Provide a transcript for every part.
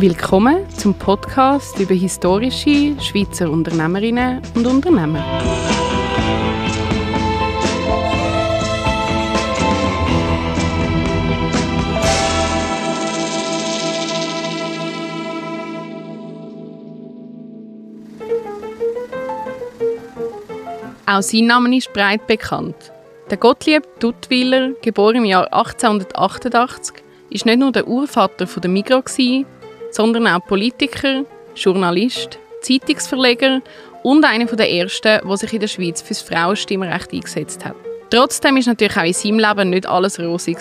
Willkommen zum Podcast über historische Schweizer Unternehmerinnen und Unternehmer. Auch sein Name ist breit bekannt. Der Gottlieb Duttwiller, geboren im Jahr 1888, ist nicht nur der Urvater der Migros, sondern auch Politiker, Journalist, Zeitungsverleger und einer der ersten, der sich in der Schweiz für das Frauenstimmrecht eingesetzt hat. Trotzdem ist natürlich auch in seinem Leben nicht alles rosig.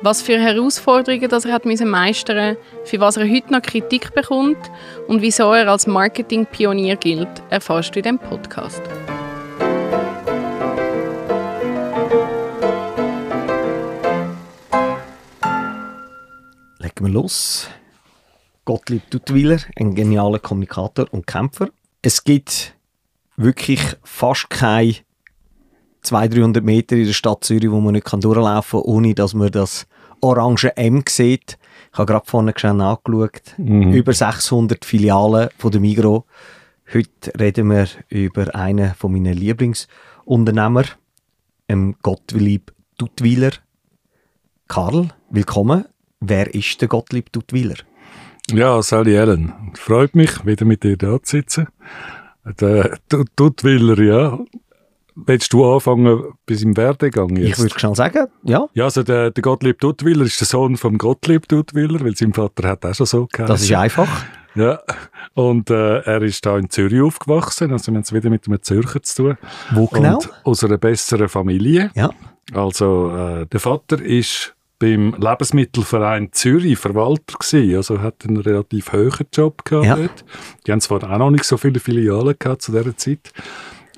Was für Herausforderungen das er hat meistern, für was er heute noch Kritik bekommt und wieso er als Marketingpionier gilt, erfährst du in diesem Podcast. Legen wir los. Gottlieb Duttweiler, ein genialer Kommunikator und Kämpfer. Es gibt wirklich fast keine 200, 300 Meter in der Stadt Zürich, wo man nicht durchlaufen kann, ohne dass man das orange M sieht. Ich habe gerade vorne schnell nachgeschaut. Mhm. Über 600 Filialen von der Migro. Heute reden wir über einen von meinen Lieblingsunternehmer, Gottlieb Duttweiler. Karl, willkommen. Wer ist der Gottlieb Duttweiler? Ja, Sally Ellen. Freut mich, wieder mit dir da zu sitzen. Der Duttwiller, ja. Willst du anfangen bei seinem Werdegang jetzt? Ich würde schnell sagen, ja. Ja, also der, der Gottlieb Duttwiller ist der Sohn vom Gottlieb Duttwiller, weil sein Vater hat auch schon so geheißen. Das ist einfach. Ja, und äh, er ist da in Zürich aufgewachsen, also wir haben es wieder mit einem Zürcher zu tun. Wo genau? Und aus einer besseren Familie. Ja. Also äh, der Vater ist beim Lebensmittelverein Zürich Verwalter gewesen, also hat einen relativ hohen Job gehabt ja. dort. Die haben zwar auch noch nicht so viele Filialen gehabt zu dieser Zeit,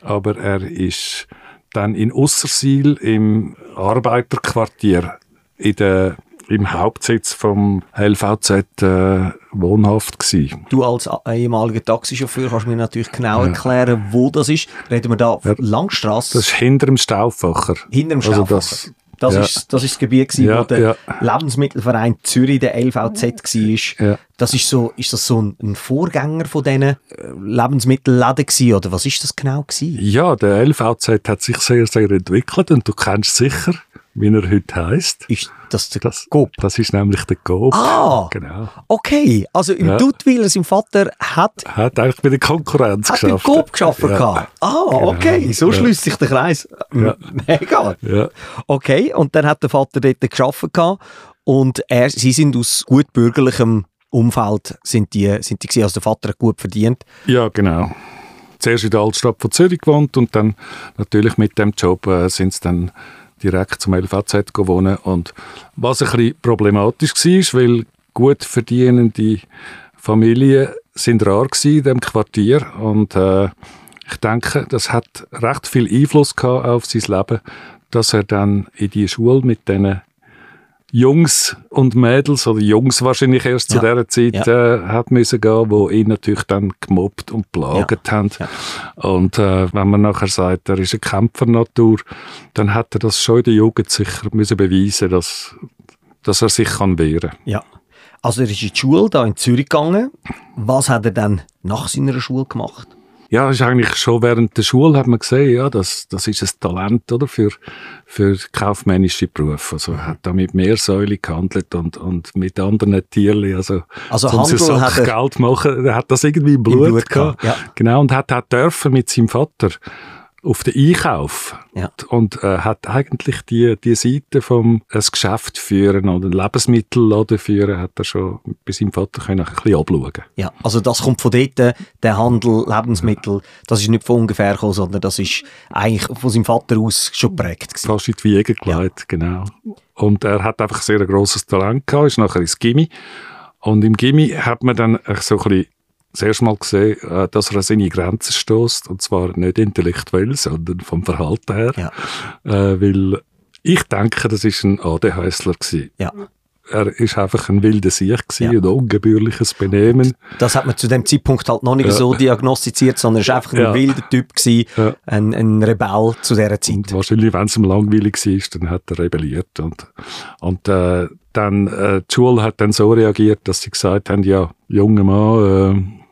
aber er ist dann in Ussersil im Arbeiterquartier in der im Hauptsitz vom LVZ äh, wohnhaft gewesen. Du als ehemaliger Taxichauffeur kannst mir natürlich genau ja. erklären, wo das ist. Reden wir da ja. Langstrasse? Das ist hinter dem Stauffacher. Hinter dem Stauffacher. Also das, das, ja. ist, das ist das Gebiet, gewesen, ja, wo der ja. Lebensmittelverein Zürich, der LVZ, war. Ja. Das ist so, ist das so ein, Vorgänger von diesen äh, Lebensmittelläden gewesen, oder was ist das genau gewesen? Ja, der LVZ hat sich sehr, sehr entwickelt und du kennst sicher wie er heute heisst. Ist das der das, Coop? Das ist nämlich der Coop. Ah, genau. Okay, also im ja. Duttweiler, sein Vater hat... Hat eigentlich bei der Konkurrenz hat geschafft. Hat Coop geschafft. Ja. Ah, genau. okay, so ja. schließt sich der Kreis. Ja. Mega. Ja. Okay, und dann hat der Vater dort geschafft und er, sie sind aus gut bürgerlichem Umfeld sind die, sind die gewesen, also der Vater hat gut verdient. Ja, genau zuerst in der Altstadt von Zürich gewohnt und dann natürlich mit dem Job äh, sind sie dann direkt zum LVZ wohnen. Und was ein bisschen problematisch war, weil gut verdienende Familien sind rar in diesem Quartier und äh, ich denke, das hat recht viel Einfluss gehabt auf sein Leben, dass er dann in die Schule mit diesen Jungs und Mädels, oder Jungs wahrscheinlich erst ja. zu dieser Zeit, ja. äh, hat müssen gehen, wo ihn natürlich dann gemobbt und plagt ja. haben. Und äh, wenn man nachher sagt, er ist eine Kämpfernatur, dann hat er das schon in der Jugend sicher müssen beweisen, dass, dass er sich kann wehren kann. Ja. Also er ist in die Schule da in Zürich gegangen. Was hat er dann nach seiner Schule gemacht? Ja, ist eigentlich schon während der Schule hat man gesehen, ja, das, das ist ein Talent, oder, für, für kaufmännische Berufe. Also, er hat da mit Meersäule gehandelt und, und mit anderen Tieren, also, also um Handel so hat er Geld machen, er hat das irgendwie im Blut, im Blut gehabt. gehabt. Ja. Genau, und hat auch dürfen mit seinem Vater auf den Einkauf ja. und äh, hat eigentlich die, die Seite vom ein Geschäft führen oder ein Lebensmittelladen führen, hat er schon bei seinem Vater können ein bisschen abschauen. Ja, also das kommt von dort, der Handel, Lebensmittel, das ist nicht von ungefähr gekommen, sondern das ist eigentlich von seinem Vater aus schon geprägt gewesen. Fast in die Wiege gelegt, ja. genau. Und er hat einfach sehr ein grosses Talent gehabt, ist nachher ins Gimmi und im Gimmi hat man dann so ein bisschen das erste Mal gesehen, äh, dass er an seine Grenzen stößt und zwar nicht intellektuell, sondern vom Verhalten her. Ja. Äh, weil ich denke, das ist ein ADHSler gewesen. Ja. er ist einfach ein wilder Sieg gewesen, Ja. ein ungebührliches Benehmen. Das hat man zu dem Zeitpunkt halt noch nicht Ja. so diagnostiziert, sondern er war einfach ein Ja. wilder Typ, gewesen, ein, ein Rebell zu dieser Und Zeit. wahrscheinlich, wenn es ihm langweilig war, dann hat er rebelliert. Und, und äh, dann, äh, die Schule hat dann so reagiert, dass sie gesagt haben, ja, junger Mann, äh,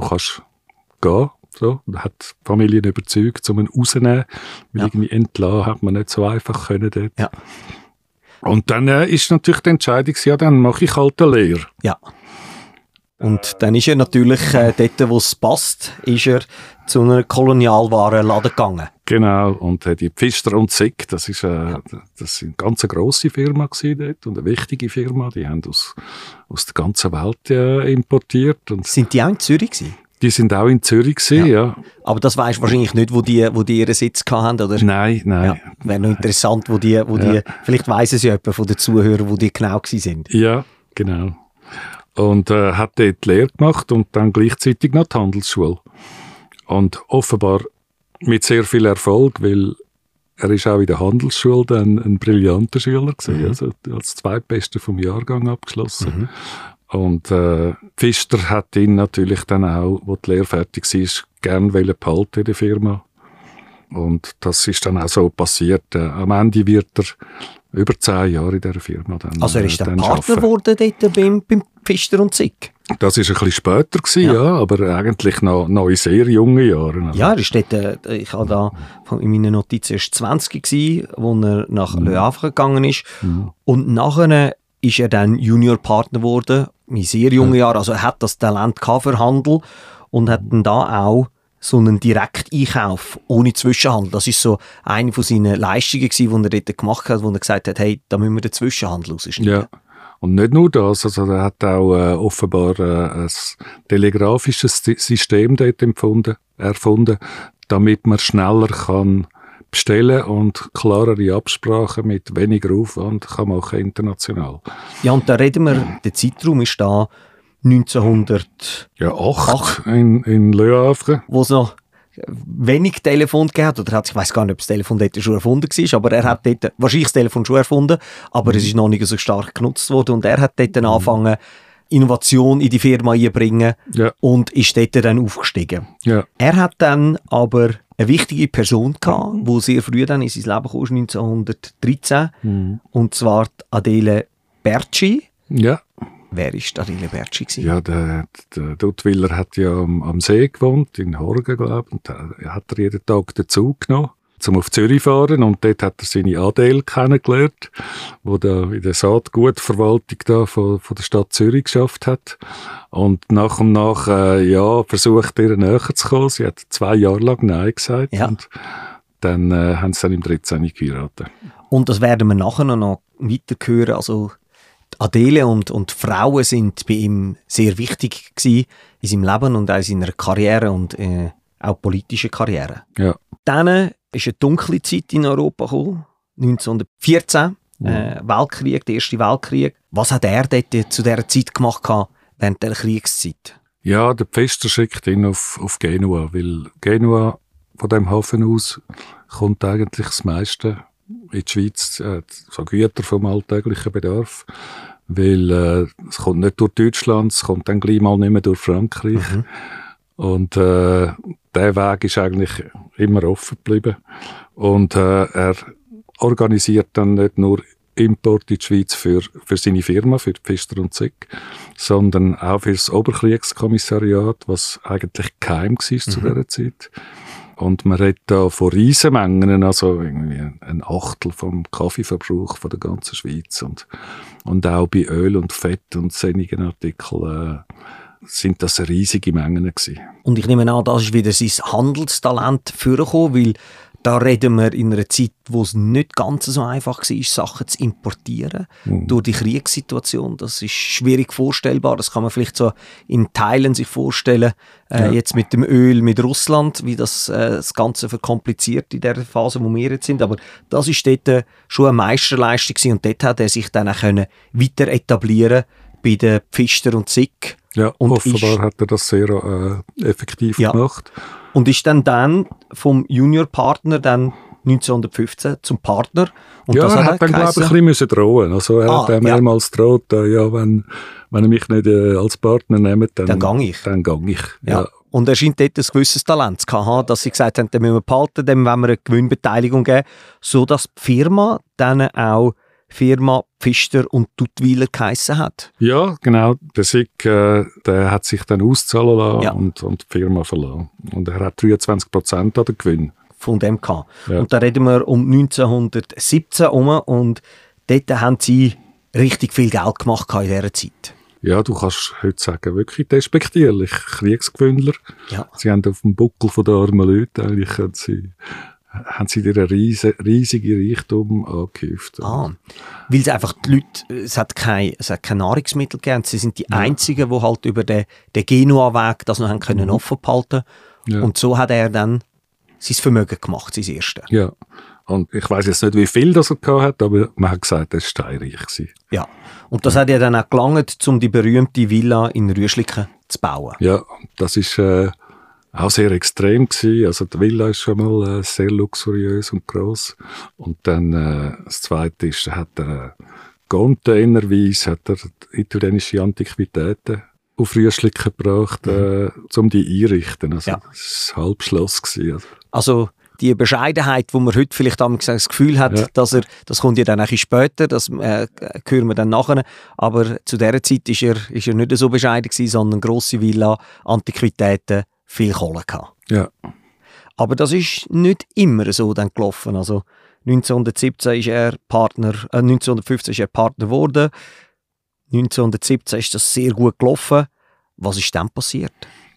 du kannst gehen. So, und hat die Familien überzeugt, um ihn rauszunehmen. Weil Ja. irgendwie entlassen hat man nicht so einfach können dort. Ja. Und dann äh, ist natürlich die Entscheidung, ja, dann mache ich halt eine Lehre. Ja. Und dann ist er natürlich äh, dort, wo es passt, ist er zu einer Kolonialwarenladen gegangen. Genau, und äh, die Pfister und Sick, das ist äh, das sind eine ganz grosse Firma gewesen dort und eine wichtige Firma. Die haben aus, aus der ganzen Welt äh, importiert und Sind die auch in Zürich gewesen? die sind auch in Zürich gewesen, ja. Aber das weisst wahrscheinlich nicht, wo die, wo die ihren Sitz hatten, oder? Nein, nein. Ja, wäre noch interessant, wo die, wo die, vielleicht weiss es ja jemand von den Zuhörern, wo die genau gewesen sind. Ja, genau. Und äh, hat dort die Lehre gemacht und dann gleichzeitig noch die Handelsschule. Und offenbar mit sehr viel Erfolg, weil er ist auch in der Handelsschule dann ein brillanter Schüler gewesen, also als Zweitbester vom Jahrgang abgeschlossen. Und äh, Pfister hat ihn natürlich dann auch, wo die Lehre fertig war, gern behalten in der Firma. Und das ist dann auch so passiert. Äh, am Ende wird er über zehn Jahre in dieser Firma dann Also er äh, ist dann dann Partner geworden dort beim, beim Pfister und Zick. Das ist ein bisschen später gewesen, Ja. ja. aber eigentlich noch, noch in sehr jungen Jahren. Ja, er ist dort, äh, ich habe da in meinen Notizen erst 20 gewesen, wo er nach Le Havre gegangen ist. Und nachher ist er dann Juniorpartner geworden, in sehr jungen Jahren. Also er hat das Talent für Handel und hat dann da auch so einen Direkteinkauf ohne Zwischenhandel. Das ist so eine von seinen Leistungen gewesen, die er dort gemacht hat, wo er gesagt hat, hey, da müssen wir den Zwischenhandel rausschneiden. Ja. Und nicht nur das, also er hat auch äh, offenbar äh, ein telegrafisches Sy- System dort empfunden, erfunden, damit man schneller kann bestellen und klarere Absprachen mit weniger Aufwand kann machen international. Ja, und da reden wir, der Zeitraum ist da 1900 Ja, acht in, in Le Havre. wo es noch wenig Telefon hat, oder hat, ich weiß gar nicht, ob das Telefon dort schon erfunden war, aber er hat dort, wahrscheinlich das Telefon schon erfunden, aber es ist noch nicht so stark genutzt worden und er hat dort dann angefangen, Innovation in die Firma einzubringen Ja, und ist dort dann aufgestiegen. ja, Er hat dann aber eine wichtige Person gehabt, wo sehr früh dann in sein Leben kam, 1913, und zwar die Adele Berci. ja. Wer ist Adele Berci? gewesen? Ja, der, der Duttwiller hat ja am, am See gewohnt, in Horgen, glaube ich, und da hat er jeden Tag den Zug genommen, zum auf Zürich fahren, und dort hat er seine Adele kennengelernt, wo da in der Saatgutverwaltung da von, von der Stadt Zürich geschafft hat. Und nach und nach, äh, ja, versucht ihr näher zu kommen. Sie hat zwei Jahre lang Nein gesagt, Ja. und dann äh, haben sie dann im 13. geheiratet. Und das werden wir nachher noch weiter hören. Also Adele und, und Frauen sind bei ihm sehr wichtig gewesen in seinem Leben und auch in seiner Karriere und äh, auch politische Karriere. Ja, Dann ist eine dunkle Zeit in Europa gekommen, 1914, äh, Weltkrieg, der erste Weltkrieg. Was hat er dort zu dieser Zeit gemacht gehabt, während der Kriegszeit? Ja, der Pfister schickt ihn auf, auf Genua, weil Genua von dem Hafen aus kommt eigentlich das meiste in die Schweiz, äh, so Güter vom alltäglichen Bedarf, weil äh, es kommt nicht durch Deutschland, es kommt dann gleich mal nicht mehr durch Frankreich. Und äh, der Weg ist eigentlich immer offen geblieben. Und äh, er organisiert dann nicht nur Import in die Schweiz für, für seine Firma, für Pfister und Zick, sondern auch für das Oberkriegskommissariat, was eigentlich geheim war zu dieser Zeit. Und man redet da von Riesenmengen, also irgendwie ein Achtel vom Kaffeeverbrauch von der ganzen Schweiz. Und, und auch bei Öl und Fett und sonnigen Artikeln äh, sind das riesige Mengen gewesen. Und ich nehme an, das ist wieder sein Handelstalent vorgekommen, weil da reden wir in einer Zeit, wo es nicht ganz so einfach war, Sachen zu importieren. Durch die Kriegssituation. Das ist schwierig vorstellbar. Das kann man vielleicht so in Teilen sich vorstellen. Äh, Ja. Jetzt mit dem Öl mit Russland, wie das, äh, das Ganze verkompliziert in der Phase, wo wir jetzt sind. Aber das ist dort äh, schon eine Meisterleistung gewesen. und dort hat er sich dann auch können weiter etablieren bei den Pfister und Zick. Ja, Und offenbar hat er das sehr äh, effektiv Ja. gemacht. Und ist dann dann vom Juniorpartner dann 1915 zum Partner. Und ja, das er hat dann, glaube ich, ein bisschen müssen drohen. Also er Ah, hat dann ja. mehrmals droht, äh, ja, wenn, wenn er mich nicht äh, als Partner nimmt, dann, Dann gang ich. Dann gang ich. Ja. Ja. Und er scheint dort ein gewisses Talent zu haben, dass sie gesagt haben, den müssen wir behalten, dem wollen wir eine Gewinnbeteiligung geben, sodass die Firma dann auch Firma Pfister und Duttweiler geheissen hat. Ja, genau. Der Sieg, äh, der hat sich dann auszahlen lassen Ja. und, und die Firma verlassen. Und er hat 23 Prozent an den Gewinn. von dem gehabt. Ja. Und da reden wir um 1917 herum und dort haben sie richtig viel Geld gemacht in dieser Zeit. Ja, du kannst heute sagen, wirklich despektierlich. Kriegsgewündler. Ja. Sie haben auf dem Buckel von der armen Leute eigentlich sie, haben sie ihren riesen, riesigen Reichtum angehäuft. Ah, weil es einfach die Leute, es hat kein, es hat kein Nahrungsmittel gegeben. Sie sind die Einzigen, die halt über den, den Genua-Weg das noch haben können offen behalten. Mhm. Ja. Und so hat er dann sein Vermögen gemacht, sein erstes. Ja. Und ich weiß jetzt nicht, wie viel das er hat, aber man hat gesagt, er war steinreich. gewesen. Ja. Und das hat ja dann auch gelangt, um die berühmte Villa in Rüschliken zu bauen. Ja, das ist äh, auch sehr extrem gewesen. Also die Villa ist schon mal äh, sehr luxuriös und groß. Und dann äh, das Zweite ist, er hat äh, containerweise hat er italienische Antiquitäten auf Rüschliken gebracht, äh, um die einrichten. Also Ja. das war halb Schloss gewesen. Also, Also die Bescheidenheit, wo man heute vielleicht das Gefühl hat, Ja. dass er, das kommt ja dann ein bisschen später, das äh, hören wir dann nachher. Aber zu dieser Zeit ist er, ist er nicht so bescheiden gewesen, sondern grosse Villa, Antiquitäten, viel Kohle gehabt. ja. Aber das ist nicht immer so dann gelaufen. Also 1917 ist er Partner, äh, 1915 ist er Partner geworden. 1917 ist das sehr gut gelaufen. Was ist dann passiert?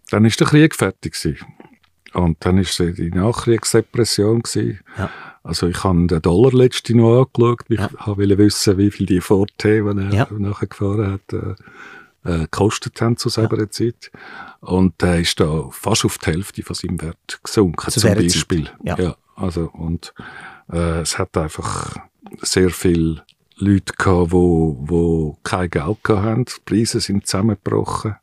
Dann ist der Krieg fertig gewesen. Und dann ist die Nachkriegsdepression gewesen. Ja. Also ich habe den Dollar letzte noch angeschaut. Ich Ja. wollte wissen, wie viel die Forte, die er Ja. nachher gefahren hat, äh, äh, gekostet haben zu selber Zeit. Und der ist da fast auf die Hälfte von seinem Wert gesunken, Zu zum. Beispiel. Ja. also, und äh, es hat einfach sehr viele Leute gehabt, wo, wo kein Geld gehabt haben. Die Preise sind zusammengebrochen.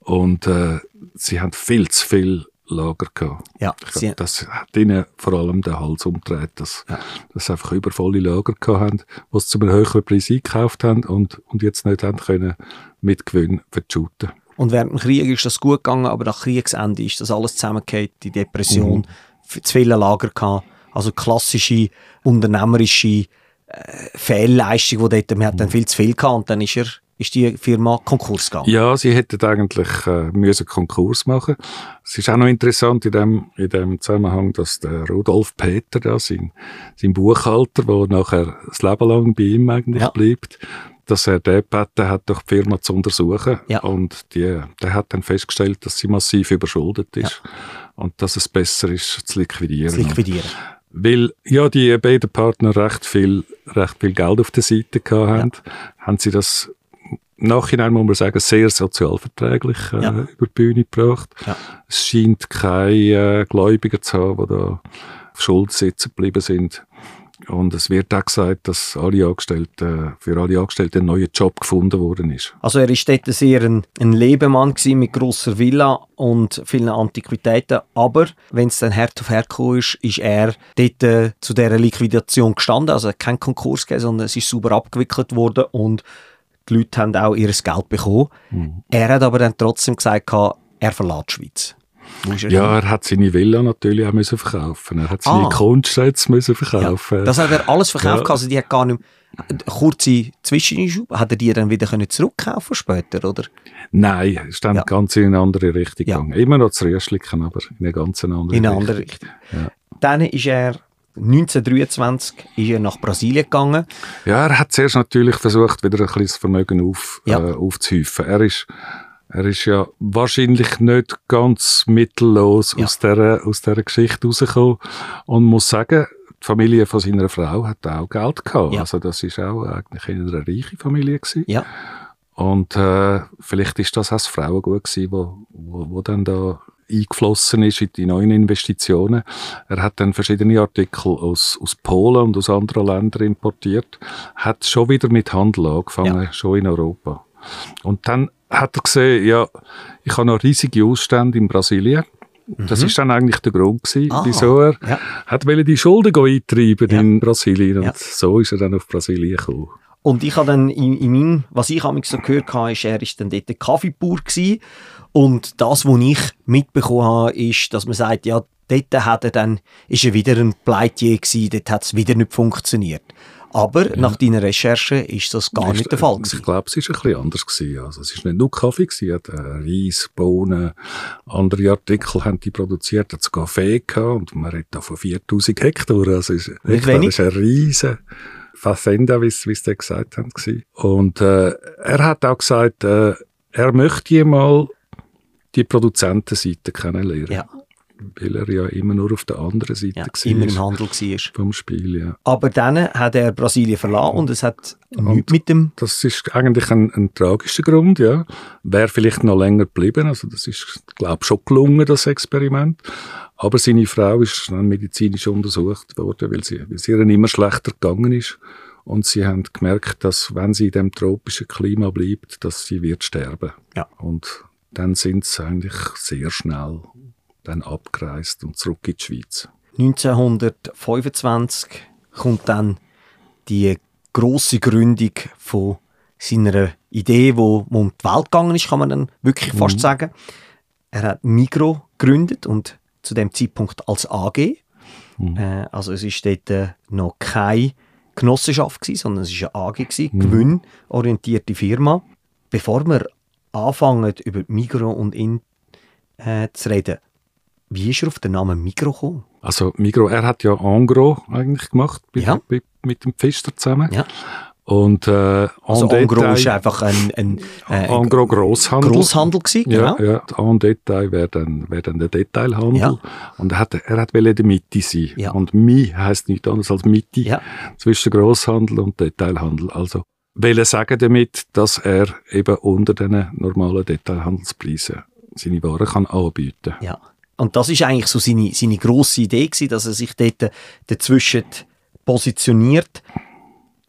Und äh, sie haben viel zu viel Lager gehabt. Ja, glaub, das hat ihnen vor allem den Hals umgedreht, dass, Ja. dass sie einfach übervolle Lager gehabt haben, die sie zu einem höheren Preis eingekauft haben und, und jetzt nicht haben können mit Gewinn verschuten. Und während dem Krieg ist das gut gegangen, aber nach Kriegsende ist das alles zusammengefallen, die Depression, Mhm. zu viele Lager gehabt. Also klassische unternehmerische äh, Fehlleistung, wo dort, man hat Mhm. dann viel zu viel gehabt und dann ist er, ist die Firma Konkurs gegangen. Ja, sie hätten eigentlich äh, müssen Konkurs machen. Es ist auch noch interessant in dem, in dem Zusammenhang, dass der Rudolf Peter, da, sein, sein Buchhalter, der nachher das Leben lang bei ihm eigentlich Ja. bleibt, dass er den gebeten hat, doch die Firma zu untersuchen. Ja. Und die, der hat dann festgestellt, dass sie massiv überschuldet ist und dass es besser ist, zu liquidieren. Zu liquidieren. Weil ja die beiden Partner recht viel, recht viel Geld auf der Seite gehabt haben, haben sie das im Nachhinein, muss man sagen, sehr sozialverträglich äh, Ja. über die Bühne gebracht. Ja. Es scheint keine äh, Gläubiger zu haben, die da auf Schuld sitzen geblieben sind. Und es wird auch gesagt, dass alle Angestellten, für alle Angestellten ein neuer Job gefunden worden ist. Also er ist dort sehr ein, ein Lebemann gewesen mit grosser Villa und vielen Antiquitäten, aber wenn es dann hart auf hart gekommen ist, ist er dort äh, zu dieser Liquidation gestanden, also keinen Konkurs gegeben, sondern es ist sauber abgewickelt worden und die Leute haben auch ihr Geld bekommen. Er hat aber dann trotzdem gesagt, er verlässt die Schweiz. Er? Ja, er hat seine Villa natürlich auch müssen verkaufen. Er hat seine Ah. Kunstschätze müssen Ja, verkaufen. das hat er alles verkauft, Ja. also die hat gar nicht mehr, kurze Zwischenschub, hat er die dann wieder können zurückkaufen später, oder? Nein, es ist dann Ja. ganz in eine andere Richtung Ja. gegangen. Immer noch zu Rüschliken, aber in eine ganz andere In eine Richtung. andere Richtung. Ja. Dann ist er 1923 ist er nach Brasilien gegangen. Ja, er hat zuerst natürlich versucht, wieder ein bisschen das Vermögen auf, Ja. äh, aufzuhäufen. Er ist, er ist ja wahrscheinlich nicht ganz mittellos Ja. aus, dieser, aus dieser Geschichte rausgekommen und muss sagen, die Familie von seiner Frau hat auch Geld gehabt. Ja. Also das ist auch eigentlich eine reiche Familie gewesen. Ja. Und äh, vielleicht ist das auch das Frauengut gewesen, wo, wo, wo dann da eingeflossen ist in die neuen Investitionen. Er hat dann verschiedene Artikel aus, aus Polen und aus anderen Ländern importiert, hat schon wieder mit Handel angefangen, schon in Europa. Und dann hat er gesehen, ja, ich habe noch riesige Ausstände in Brasilien Das ist dann eigentlich der Grund gewesen, Ah, wieso er ja. hat wollte die Schulden eintreiben Ja. in Brasilien. Und Ja. so ist er dann auf Brasilien gekommen. Und ich habe dann in, in meinem, was ich amigs so gehört habe, ist, er ist dann dort Kaffeebauer gewesen. Und das, was ich mitbekommen habe, ist, dass man sagt, ja, dort hat er dann, ist er wieder ein Pleitier gewesen, dort hat es wieder nicht funktioniert. Aber nach deiner Recherche ist das gar nicht der Fall Ich gewesen. glaube, es war ein bisschen anders. Gewesen. Also, es war nicht nur Kaffee, gewesen. hat äh, Reis, Bohnen, andere Artikel haben die produziert, er hat sogar Kaffee gehabt und man redet da von 4000 Hektar. Also, es ist, Nicht wirklich, wenig. Das ist eine riesen Fazenda, wie sie wie sie gesagt haben. gewesen. Und äh, er hat auch gesagt, äh, er möchte mal die Produzentenseite kennenlernen. Ja, Weil er ja immer nur auf der anderen Seite ja war immer im Handel war. vom Spiel. Ja. Aber dann hat er Brasilien verlassen und es hat Und- nichts mit dem Das ist eigentlich ein, ein tragischer Grund, ja. Wäre vielleicht noch länger geblieben. Also das ist, glaube ich, schon gelungen, das Experiment. Aber seine Frau ist dann medizinisch untersucht worden, weil, sie, weil es ihr immer schlechter gegangen ist. Und sie haben gemerkt, dass wenn sie in dem tropischen Klima bleibt, dass sie wird sterben. Ja. Und dann sind sie eigentlich sehr schnell dann abgereist und zurück in die Schweiz. 1925 kommt dann die große Gründung von seiner Idee, wo wo um die Welt gegangen ist, kann man dann wirklich fast sagen. Er hat Migro gegründet und zu dem Zeitpunkt als AG. Äh, also es ist dort äh, noch keine Genossenschaft gewesen, sondern es ist eine AG gewesen, gewinnorientierte Firma. Bevor wir anfangen über Migro und ihn äh, zu reden, wie ist er auf den Namen Migro gekommen? Also Migro, er hat ja Angro eigentlich gemacht mit, Ja. mit, mit dem Pfister zusammen. Ja. Und äh, Also Detail- ist einfach ein, ein, äh, ein Engros Grosshandel. Grosshandel gewesen, Ja, genau. ja. En Detail wäre dann, wär dann der Detailhandel. Ja. Und er hat, er hat in der Mitte sein. Ja. Und Mi heisst nichts anderes als Mitte Ja. zwischen Grosshandel und Detailhandel. Also will sagen damit, dass er eben unter den normalen Detailhandelspreisen seine Waren kann anbieten. Ja. Und das ist eigentlich so seine, seine grosse Idee gewesen, dass er sich dort dazwischen positioniert.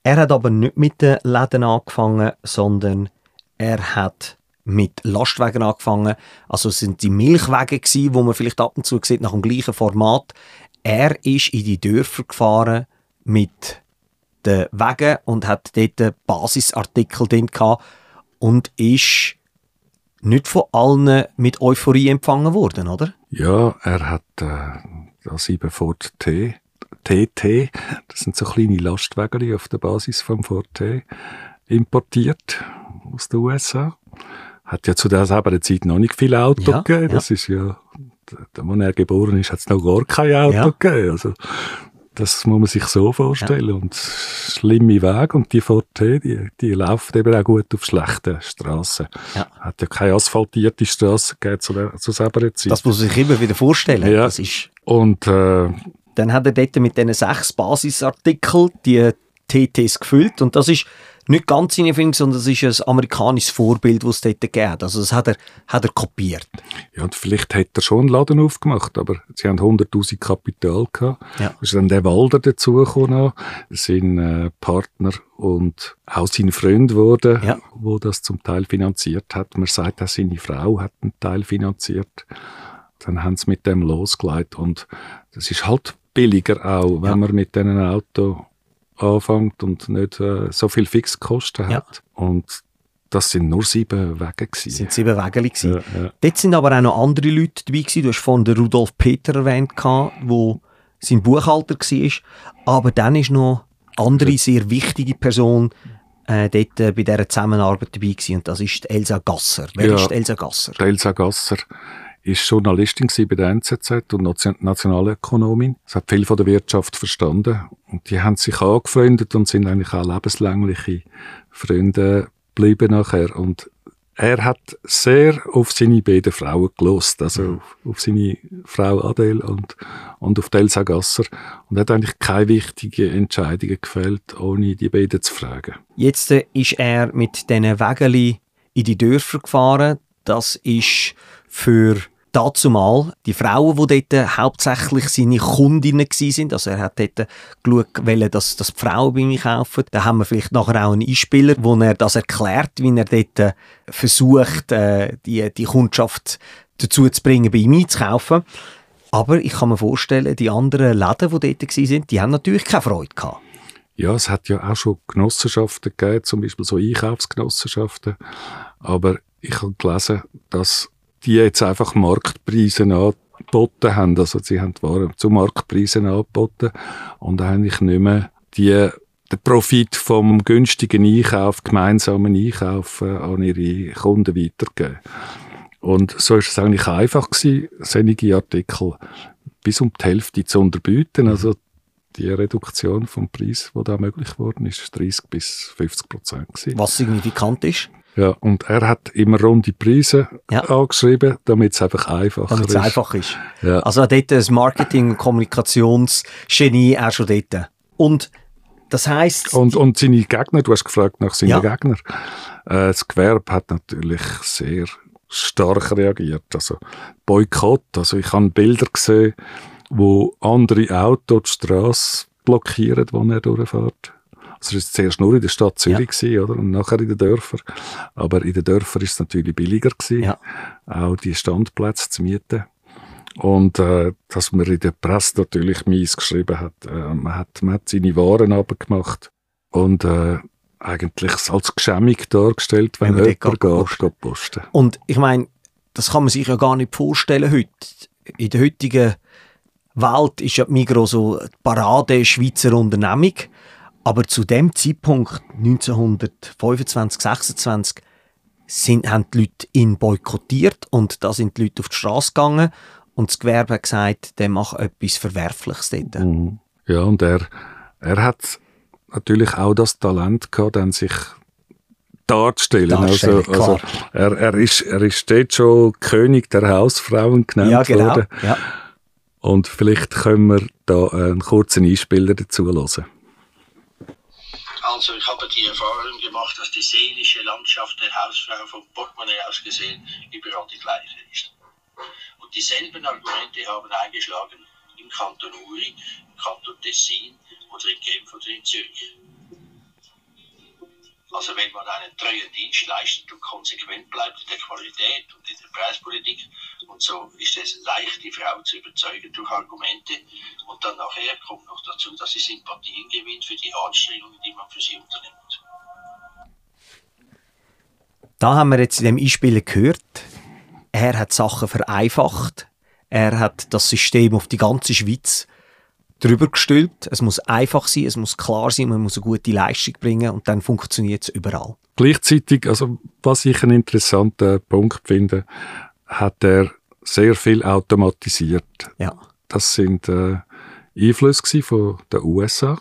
Er hat aber nicht mit den Läden angefangen, sondern er hat mit Lastwagen angefangen. Also es sind die Milchwagen gewesen, wo man vielleicht ab und zu sieht, nach dem gleichen Format. Er ist in die Dörfer gefahren mit den Wagen und hat dort Basisartikel drin gehabt und ist nicht von allen mit Euphorie empfangen worden, oder? Ja, er hat äh, das eben Ford T, TT, das sind so kleine Lastwagen auf der Basis vom Ford T, importiert aus den USA. Hat ja zu der selben Zeit noch nicht viele Autos Ja, gegeben. Das ist ja, da, als er geboren ist, hat es noch gar kein Auto Ja. gegeben. Also, das muss man sich so vorstellen. Und schlimme Wege. Und die Ford T, die, die laufen eben auch gut auf schlechten Strassen. Ja. Hat ja keine asphaltierte Straße gegeben zu, der, zu selber Zeit. Das muss man sich immer wieder vorstellen. Ja. Das ist, Und äh, dann hat er dort mit diesen sechs Basisartikeln die TTs gefüllt und das ist nicht ganz seine Erfindung, sondern das ist ein amerikanisches Vorbild, das es dort gegeben hat. Also das hat er, hat er kopiert. ja, und vielleicht hätte er schon einen Laden aufgemacht, aber sie haben 100'000 Kapital gehabt. Ja. Da ist dann der Walder dazugekommen, sein äh, Partner und auch sein Freund wurde, Ja. wo das zum Teil finanziert hat. Man sagt auch, seine Frau hat einen Teil finanziert. Dann haben sie mit dem losgelegt und das ist halt billiger auch, wenn Ja. man mit diesen Auto anfängt und nicht äh, so viel Fixkosten Ja. hat. Und das sind nur sieben Wege Das sind sieben gewesen. Ja, ja. Dort sind aber auch noch andere Leute dabei gewesen. Du hast vorhin den Rudolf Peter erwähnt, wo sein Buchhalter war. Aber dann ist noch eine andere sehr wichtige Person äh, dort äh, bei dieser Zusammenarbeit dabei gewesen. Und das ist Elsa Gasser. Wer Ja. ist Elsa Gasser? Elsa Gasser ist Journalistin bei der NZZ und Nation- Nationalökonomin. Sie hat viel von der Wirtschaft verstanden. Und die haben sich angefreundet und sind eigentlich auch lebenslängliche Freunde geblieben nachher. Und er hat sehr auf seine beiden Frauen gelost, also auf, auf seine Frau Adele und, und auf Elsa Gasser. Und hat eigentlich keine wichtigen Entscheidungen gefällt, ohne die beiden zu fragen. Jetzt äh, ist er mit diesen Wägeli in die Dörfer gefahren. Das ist für dazumal die Frauen, die dort hauptsächlich seine Kundinnen sind. Also er hat dort geschaut, dass, dass die Frauen bei mir kaufen. Da haben wir vielleicht nachher auch einen Einspieler, wo er das erklärt, wie er dort äh, versucht, äh, die, die Kundschaft dazu zu bringen, bei ihm einzukaufen. Aber ich kann mir vorstellen, die anderen Läden, die dort waren, die haben natürlich keine Freude gehabt. Ja, es hat ja auch schon Genossenschaften gegeben, zum Beispiel so Einkaufsgenossenschaften. Aber ich habe gelesen, dass die jetzt einfach Marktpreise angeboten haben. Also sie haben die Waren zu Marktpreisen angeboten und eigentlich nicht mehr die, den Profit vom günstigen Einkauf, gemeinsamen Einkauf äh, an ihre Kunden weitergeben. Und so ist es eigentlich einfach gewesen, solche Artikel bis um die Hälfte zu unterbieten. Also die Reduktion vom Preis, die da möglich geworden ist, 30 bis 50 Prozent. Was signifikant ist. Ja, und er hat immer runde Preise ja. angeschrieben, damit es einfach einfacher damit ist. einfach ist. Ja. Also dort das Marketing- und Kommunikationsgenie auch schon dort. Und das heisst... Und, und seine Gegner, du hast gefragt nach seinen ja. Gegnern. Äh, das Gewerbe hat natürlich sehr stark reagiert. Also Boykott, also ich habe Bilder gesehen, wo andere Autos die Straße blockieren, wo er durchfährt. Es war zuerst nur in der Stadt Zürich ja. gewesen, oder? und nachher in den Dörfern. Aber in den Dörfern ist es natürlich billiger gewesen, ja. auch die Standplätze zu mieten. Und äh, dass man in der Presse natürlich mies geschrieben hat. Äh, man, hat man hat seine Waren abgemacht und äh, eigentlich als geschämig dargestellt, wenn, wenn jemand geht, geht posten. Und ich meine, das kann man sich ja gar nicht vorstellen heute. In der heutigen Welt ist ja Migros so eine Parade Schweizer Unternehmung. Aber zu dem Zeitpunkt, 1925, 26, sind, haben die Leute ihn boykottiert und da sind die Leute auf die Straße gegangen und das Gewerbe hat gesagt, der macht etwas Verwerfliches dort. Mhm. Ja, und er, er hat natürlich auch das Talent gehabt, dann sich darzustellen. Also, also er, er, ist, er ist dort schon König der Hausfrauen genannt ja, genau. worden. Ja. Und vielleicht können wir da einen kurzen Einspieler dazu hören. Also ich habe die Erfahrung gemacht, dass die seelische Landschaft der Hausfrau vom Portemonnaie aus gesehen überall die gleiche ist. Und dieselben Argumente haben eingeschlagen im Kanton Uri, im Kanton Tessin oder in Genf oder in Zürich. Also wenn man einen treuen Dienst leistet und konsequent bleibt in der Qualität und in der Preispolitik und so ist es leicht, die Frau zu überzeugen durch Argumente und dann nachher kommt noch dazu, dass sie Sympathien gewinnt für die Anstrengungen, die man für sie unternimmt. Da haben wir jetzt in dem Einspielen gehört, er hat Sachen vereinfacht, er hat das System auf die ganze Schweiz drüber gestülpt. Es muss einfach sein, es muss klar sein, man muss eine gute Leistung bringen und dann funktioniert es überall. Gleichzeitig, also was ich einen interessanten Punkt finde, hat er sehr viel automatisiert. Ja. Das sind äh, Einflüsse von den USA,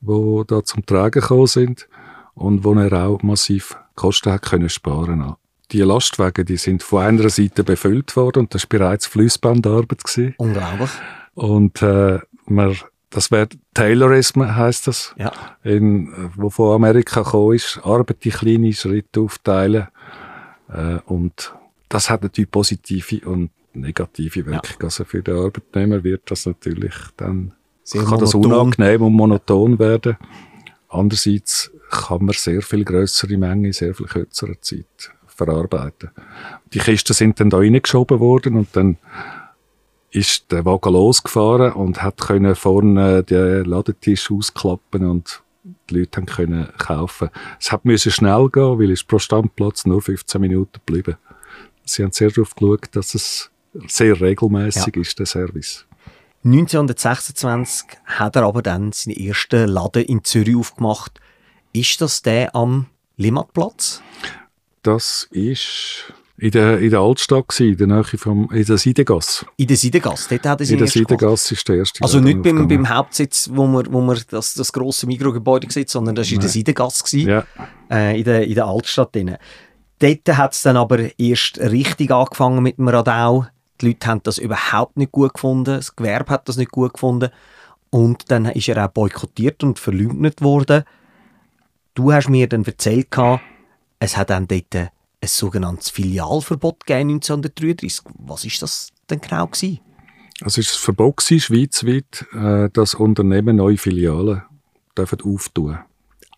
wo da zum Tragen gekommen sind und wo er auch massiv Kosten hat können sparen. Die Lastwagen, die sind von einer Seite befüllt worden und das war bereits Fließbandarbeit Unglaublich. Und äh, man, das wäre Taylorism, heißt das, ja. in, wo von Amerika gekommen ist, Arbeit in kleine Schritte aufteilen. Äh, und das hat natürlich positive und negative Wirkung. Ja. Also für den Arbeitnehmer wird das natürlich dann sehr kann das unangenehm und monoton werden. Andererseits kann man sehr viel größere Mengen in sehr viel kürzerer Zeit verarbeiten. Die Kisten sind dann da reingeschoben worden und dann ist der Wagen losgefahren und hat können vorne den Ladentisch ausklappen und die Leute haben können kaufen. Es hat müssen schnell gehen, weil es pro Standplatz nur 15 Minuten geblieben. Sie haben sehr darauf geschaut, dass es sehr regelmäßig ja. ist, der Service. 1926 hat er aber dann seinen ersten Laden in Zürich aufgemacht. Ist das der am Limmatplatz? Das ist in der, in der Altstadt gewesen, in der Nähe vom, in der Seidengasse. In der Seidengasse, dort hat er In der Seidengasse ist der erste Also nicht beim, beim Hauptsitz, wo man, wo man das, das grosse Mikrogebäude sieht, sondern das war in der Seidengasse, gewesen, ja. äh, in, der, in der Altstadt. Drin. Dort hat es dann aber erst richtig angefangen mit dem Radau. Die Leute haben das überhaupt nicht gut gefunden, das Gewerbe hat das nicht gut gefunden. Und dann ist er auch boykottiert und verleugnet worden. Du hast mir dann erzählt, es hat dann dort ein sogenanntes Filialverbot gegeben 1933. Was ist das denn genau gewesen? Also es war ein Verbot gewesen, schweizweit, äh, dass Unternehmen neue Filialen dürfen auftun.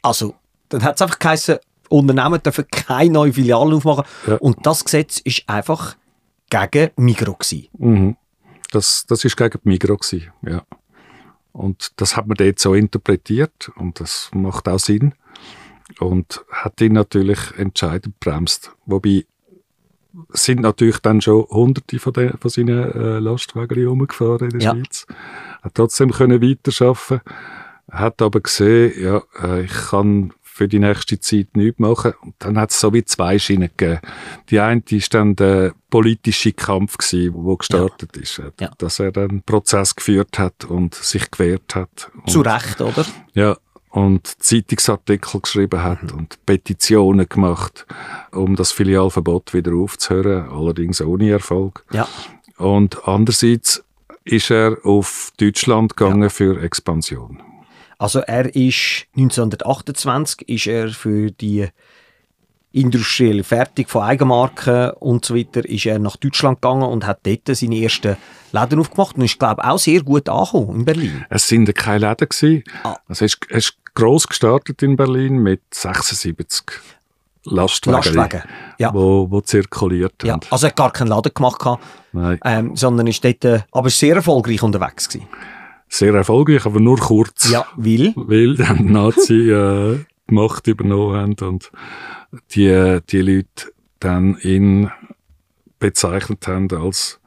Also dann hat es einfach geheißen, Unternehmen dürfen keine neue Filialen aufmachen. Ja. Und das Gesetz ist einfach gegen Migro. Mhm. Das, das ist gegen Migro ja. Und das hat man dort so interpretiert und das macht auch Sinn und hat ihn natürlich entscheidend bremst. Wobei sind natürlich dann schon hunderte von, den, von seinen äh, Lastwagen rumgefahren in der Ja. Schweiz. Hat trotzdem können weiterarbeiten hat aber gesehen, ja, äh, ich kann für die nächste Zeit nichts machen. Und dann hat es so wie zwei Schienen gegeben. Die eine ist dann der politische Kampf gewesen, wo gestartet ist. Äh, Ja. Dass er dann einen Prozess geführt hat und sich gewehrt hat. Und, Zu Recht, oder? ja, und Zeitungsartikel geschrieben hat und Petitionen gemacht, um das Filialverbot wieder aufzuhören, allerdings ohne Erfolg. Ja. Und andererseits ist er auf Deutschland gegangen für Expansion. Also er ist 1928 ist er für die industrielle Fertigung von Eigenmarken und so weiter ist er nach Deutschland gegangen und hat dort seine ersten Läden aufgemacht und ist glaube ich auch sehr gut angekommen in Berlin. Es sind keine Läden gewesen. Ah. Also er ist, ist gross gestartet in Berlin mit 76 Lastwagen, Lastwagen, ja. wo, wo zirkuliert Ja, haben. also er hat gar keinen Laden gemacht, Nein. ähm, sondern ist dort, äh, aber sehr erfolgreich unterwegs gewesen. Sehr erfolgreich, aber nur kurz. Ja, weil weil die Nazi äh, die Macht übernommen haben und die, die Leute dann ihn bezeichnet haben als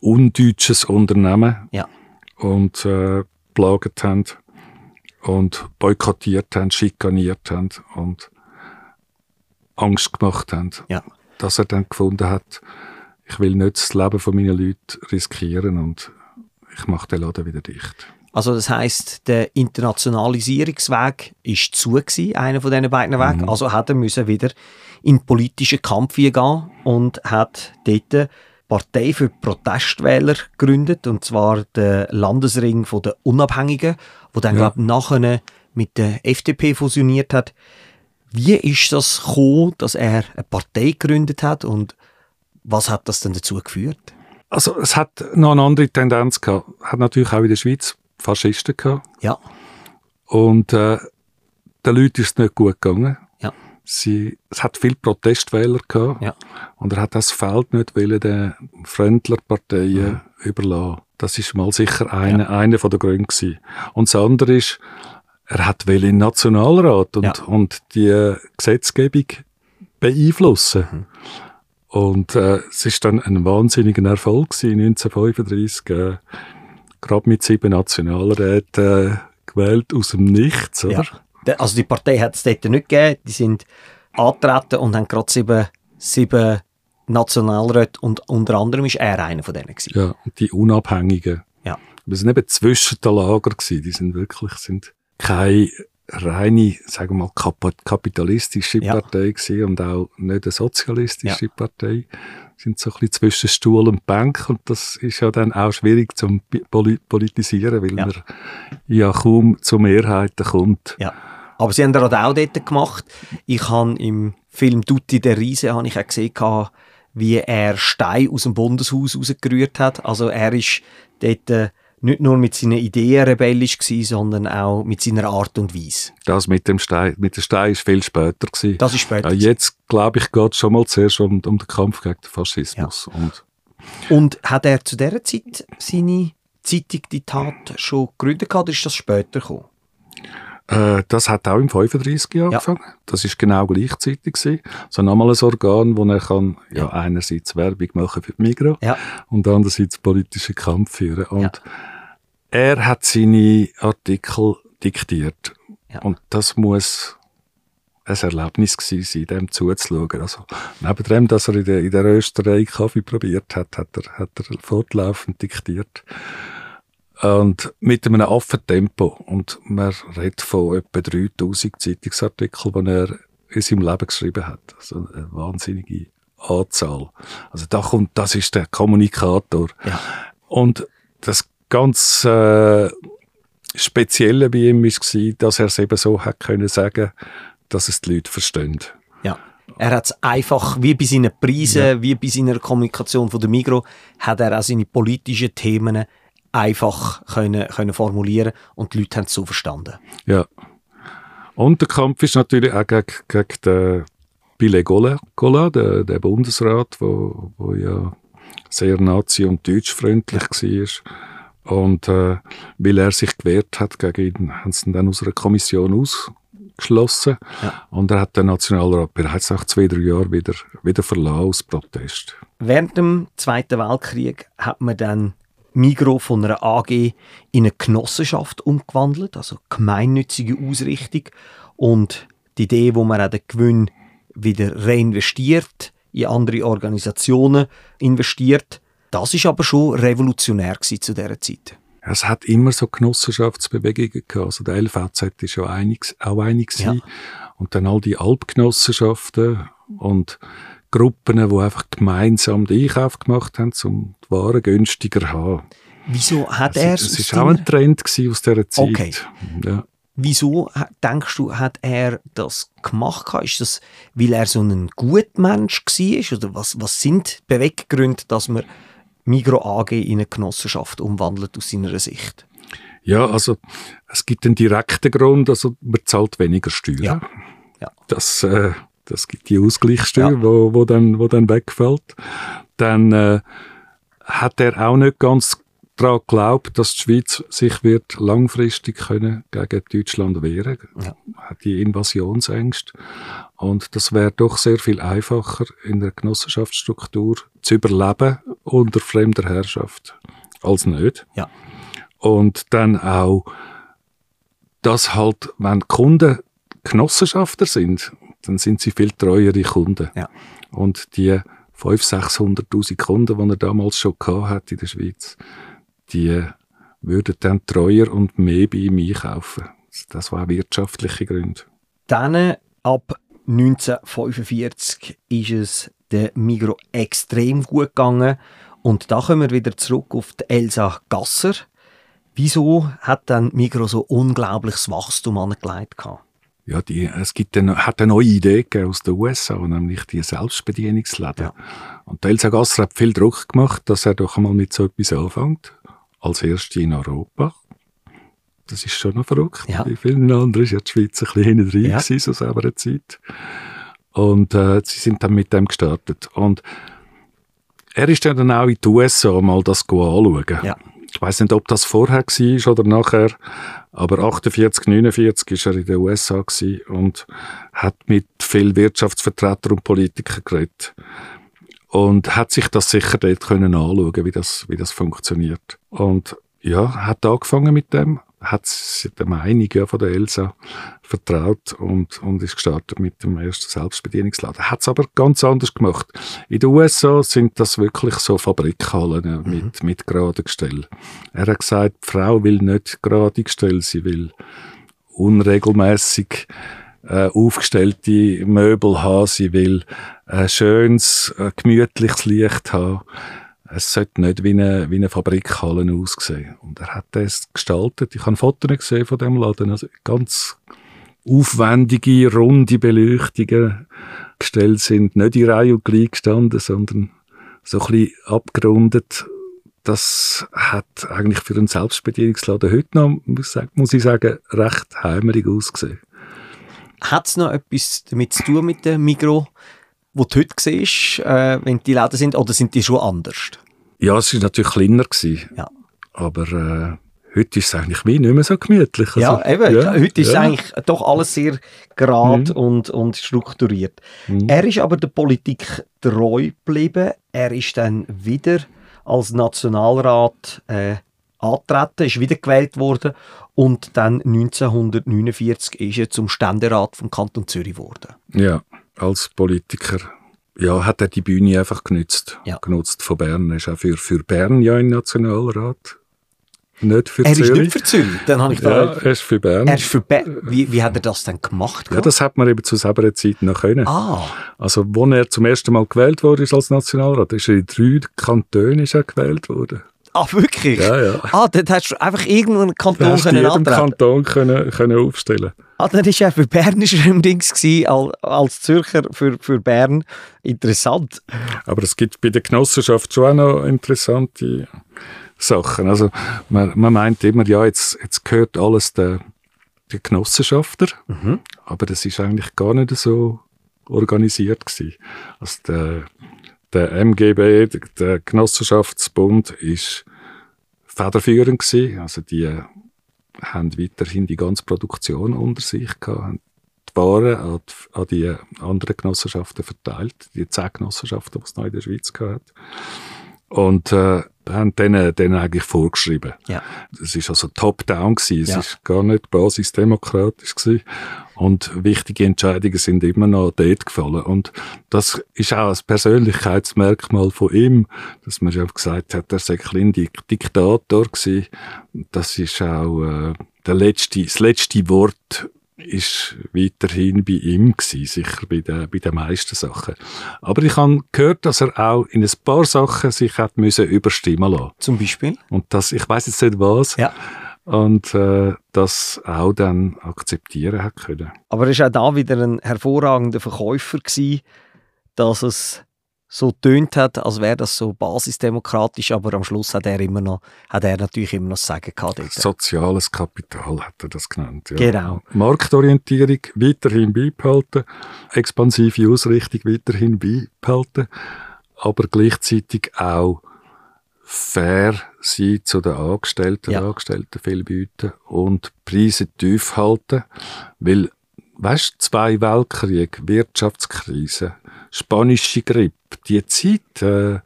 undeutsches Unternehmen Ja. und äh, plagt haben und boykottiert haben, schikaniert haben und Angst gemacht haben. Ja. Dass er dann gefunden hat, ich will nicht das Leben von meinen Leuten riskieren und ich mache den Laden wieder dicht. Also das heißt, der Internationalisierungsweg ist zu gewesen, einer von diesen beiden Wegen. Also hat er müssen wieder in den politischen Kampf gehen und hat dort eine Partei für Protestwähler gegründet, und zwar den Landesring von der Unabhängigen, wo dann, Ja. glaube ich, nachher mit der FDP fusioniert hat. Wie ist das gekommen, dass er eine Partei gegründet hat und was hat das denn dazu geführt? Also es hat noch eine andere Tendenz gehabt. Hat natürlich auch in der Schweiz Faschisten gehabt. Ja, Und äh, den Leuten ist es nicht gut gegangen. ja, Sie, es hat viele Protestwähler gehabt. ja. Und er hat das Feld nicht wollen, den Fremdlerparteien Mhm. überlassen. Das ist mal sicher eine, eine von der Gründe gewesen. Und das andere ist, er hat will in den Nationalrat und, Ja. und die Gesetzgebung beeinflussen. Mhm. Und äh, es ist dann ein wahnsinniger Erfolg gewesen, 1935, äh, gerade mit sieben Nationalräten äh, gewählt aus dem Nichts, oder? Ja. Also die Partei hat es dort nicht gegeben. Die sind angetreten und haben gerade sieben, sieben Nationalräte und unter anderem ist er einer von denen gewesen. Ja, und die Unabhängigen. Ja. Wir sind eben zwischen den Lager gewesen. Die sind wirklich, sind keine reine, sagen wir mal, kap kapitalistische Ja. Partei gewesen und auch nicht eine sozialistische Partei. Sind so ein bisschen zwischen Stuhl und Bank und das ist ja dann auch schwierig zum politisieren, weil Ja. man ja kaum zu Mehrheiten kommt. Ja. Aber sie haben das auch dort gemacht. Ich habe im Film Tutti der Riese habe ich auch gesehen, wie er Steine aus dem Bundeshaus rausgerührt hat. Also er ist dort äh, nicht nur mit seinen Ideen rebellisch gewesen, sondern auch mit seiner Art und Weise. Das mit dem Stein, mit dem Stein ist viel später gewesen. Das ist später. ja, jetzt, glaube ich, geht es schon mal zuerst um, um den Kampf gegen den Faschismus. Und Und hat er zu dieser Zeit seine Zeitung «Die Tat» schon gegründet gehabt, oder ist das später gekommen? Äh, das hat auch im 35 Jahr Ja. angefangen. Das ist genau gleichzeitig gewesen. So nochmal ein Organ, wo er kann, ja, einerseits Werbung machen für die Migros Ja. und andererseits politischen Kampf führen. Und Ja. er hat seine Artikel diktiert. Ja. Und das muss ein Erlebnis gewesen sein, dem zuzuschauen. Also, neben dem, dass er in der, in der Rösterei Kaffee probiert hat, hat er, hat er fortlaufend diktiert. Und mit einem Affentempo. Und man redet von etwa 3000 Zeitungsartikeln, die er in seinem Leben geschrieben hat. Also eine wahnsinnige Anzahl. Also da kommt, das ist der Kommunikator. Ja. Und das ganz äh, Spezielle bei ihm war, dass er es eben so hat können sagen, dass es die Leute verstehen. Ja. Er hat es einfach, wie bei seinen Preisen, wie bei seiner Kommunikation von der Migro, hat er auch seine politischen Themen einfach können, können formulieren und die Leute haben es so verstanden. Ja. Und der Kampf ist natürlich auch gegen, gegen den Billy Gola, der, der Bundesrat, wo, wo ja sehr nazi- und deutschfreundlich war. Und äh, weil er sich gewehrt hat gegen ihn, haben sie ihn dann aus einer Kommission ausgeschlossen. Ja. Und er hat den Nationalrat bereits nach zwei, drei Jahren wieder, wieder verlassen aus Protest. Während dem Zweiten Weltkrieg hat man dann Migro von einer AG in eine Genossenschaft umgewandelt, also gemeinnützige Ausrichtung. Und die Idee, wo man auch den Gewinn wieder reinvestiert, in andere Organisationen investiert, das ist aber schon revolutionär gewesen zu dieser Zeit. Es hat immer so Genossenschaftsbewegungen gehabt. Also der LVZ ist ja einig, auch einig gewesen. Und dann all die Alpgenossenschaften und Gruppen, die einfach gemeinsam den Einkauf gemacht haben, um die Waren günstiger zu haben. Wieso hat Es, er es ist auch ein Trend aus dieser Zeit. Okay. Ja. Wieso denkst du, hat er das gemacht? Ist das, weil er so ein Gutmensch war? Oder was, was sind die Beweggründe, dass man Migro AG in eine Genossenschaft umwandelt aus seiner Sicht? ja, also es gibt einen direkten Grund, also man zahlt weniger Steuern. Ja. Ja. Das, äh, das gibt die Ausgleichssteuer, Ja. wo, wo, dann, wo dann wegfällt. Dann äh, hat er auch nicht ganz daran geglaubt, dass die Schweiz sich wird langfristig können gegen Deutschland wehren Ja. hat die Invasionsängste. Und das wäre doch sehr viel einfacher in der Genossenschaftsstruktur zu überleben unter fremder Herrschaft als nicht. Ja. Und dann auch, dass halt, wenn Kunden Genossenschafter sind, dann sind sie viel treuere Kunden. Ja. Und die 500.000, 600.000 Kunden, die er damals schon hat in der Schweiz, die würden dann treuer und mehr bei ihm einkaufen. Das war wirtschaftliche Gründe. Dann, ab 1945, ist es der Migro extrem gut gegangen. Und da kommen wir wieder zurück auf die Elsa Gasser. Wieso hat dann Migro so unglaubliches Wachstum angelegt? gehabt? Ja, die, es gibt eine, hat eine neue Idee gegeben aus den USA, nämlich die Selbstbedienungsläden. Ja. Und der Elsa Gasser hat viel Druck gemacht, dass er doch einmal mit so etwas anfängt. Als Erste in Europa. Das ist schon noch verrückt. Ja. Bei vielen anderen ist ja die Schweiz ein bisschen hinten drin Ja. gewesen, so selber Zeit. Und äh, sie sind dann mit dem gestartet. Und er ist dann auch in die USA mal das anschauen. Ja. Ich weiß nicht, ob das vorher war oder nachher, aber 48, 49 ist er in den USA und hat mit vielen Wirtschaftsvertretern und Politikern geredet. Und hat sich das sicher dort können anschauen, wie das, wie das funktioniert. Und ja, hat angefangen mit dem, hat sich der Meinung ja, von der Elsa vertraut und, und ist gestartet mit dem ersten Selbstbedienungsladen. Hat es aber ganz anders gemacht. In den USA sind das wirklich so Fabrikhallen äh, mit, mit geraden Gestell. Er hat gesagt, die Frau will nicht gerade Gestell, sie will unregelmäßig äh, aufgestellte Möbel haben, sie will ein schönes, äh, gemütliches Licht haben. Es sollte nicht wie eine, wie eine Fabrikhalle aussehen. Und er hat das gestaltet. Ich habe Fotos gesehen von dem Laden. Also ganz aufwendige, runde Beleuchtungen gestellt sind. Nicht in Reihe und gleich gestanden, sondern so ein bisschen abgerundet. Das hat eigentlich für einen Selbstbedienungsladen heute noch, muss, ich sagen- recht heimerig ausgesehen. Hat es noch etwas damit zu tun mit dem Migro, wo du heute siehst, äh, wenn die Läden sind, oder sind die schon anders? Ja, es war natürlich kleiner. Gewesen, Ja. Aber äh, heute ist es eigentlich wie nicht mehr so gemütlich. ja, Also, eben. ja, heute ist ja. eigentlich doch alles sehr gerade Mhm. und, und strukturiert. Mhm. Er ist aber der Politik treu geblieben. Er ist dann wieder als Nationalrat äh, antreten, ist wiedergewählt worden und dann 1949 ist er zum Ständerat vom Kanton Zürich geworden. Ja, als Politiker ja, hat er die Bühne einfach genutzt. Ja. Genutzt von Bern. Er ist auch für, für Bern ja im Nationalrat. Nicht für Er ist Zürich. nicht für Zürich. Dann habe ich ja, da, er ist für Bern. er ist für Be wie, wie hat er das denn gemacht? ja, das hat man eben zu selber Zeit noch können. ah, Also, als er zum ersten Mal gewählt wurde ist als Nationalrat, ist er in drei Kantonen ist er gewählt worden. ah, wirklich? Ja, ja. Ah, dann hast du einfach irgendwo einen Da Kanton hast in können jedem antreten. Kanton können, können aufstellen. Ah, dann ist er für Bern er im Dings gewesen, al- als Zürcher für, für Bern. Interessant. Aber es gibt bei der Genossenschaft schon auch noch interessante Sachen. Also man, man meint immer, ja, jetzt, jetzt gehört alles der, der Genossenschafter, Mhm. aber das ist eigentlich gar nicht so organisiert gewesen. Also der, der MGB, der Genossenschaftsbund, ist federführend gewesen. Also die haben weiterhin die ganze Produktion unter sich gehabt, haben die Waren an die, an die anderen Genossenschaften verteilt, die zehn Genossenschaften, die es noch in der Schweiz gehabt Und äh, haben denen, denen eigentlich vorgeschrieben. Ja. Es ist also top-down gewesen. Es Ja. ist gar nicht basisdemokratisch gewesen. Und wichtige Entscheidungen sind immer noch dort gefallen. Und das ist auch ein Persönlichkeitsmerkmal von ihm, dass man ja gesagt hat, er sei ein kleiner Dik- Diktator gewesen. Das ist auch äh, der letzte, das letzte Wort ist weiterhin bei ihm gewesen, sicher bei den, bei den meisten Sachen. Aber ich habe gehört, dass er auch in ein paar Sachen sich hat müssen überstimmen lassen. Zum Beispiel? Und das, ich weiß jetzt nicht was. Ja. Und äh, das auch dann akzeptieren hat können. Aber er war auch da wieder ein hervorragender Verkäufer, gewesen, dass es so tönt hat, als wäre das so basisdemokratisch, aber am Schluss hat er immer noch, hat er natürlich immer noch Sagen gehabt dort. Soziales Kapital hat er das genannt. Ja. Genau. Marktorientierung weiterhin beibehalten, expansive Ausrichtung weiterhin beibehalten, aber gleichzeitig auch fair sein zu den Angestellten, Ja. Angestellten viel bieten und Preise tief halten, weil weißt, zwei Weltkriege, Wirtschaftskrise, spanische Grippe, die Zeit, äh,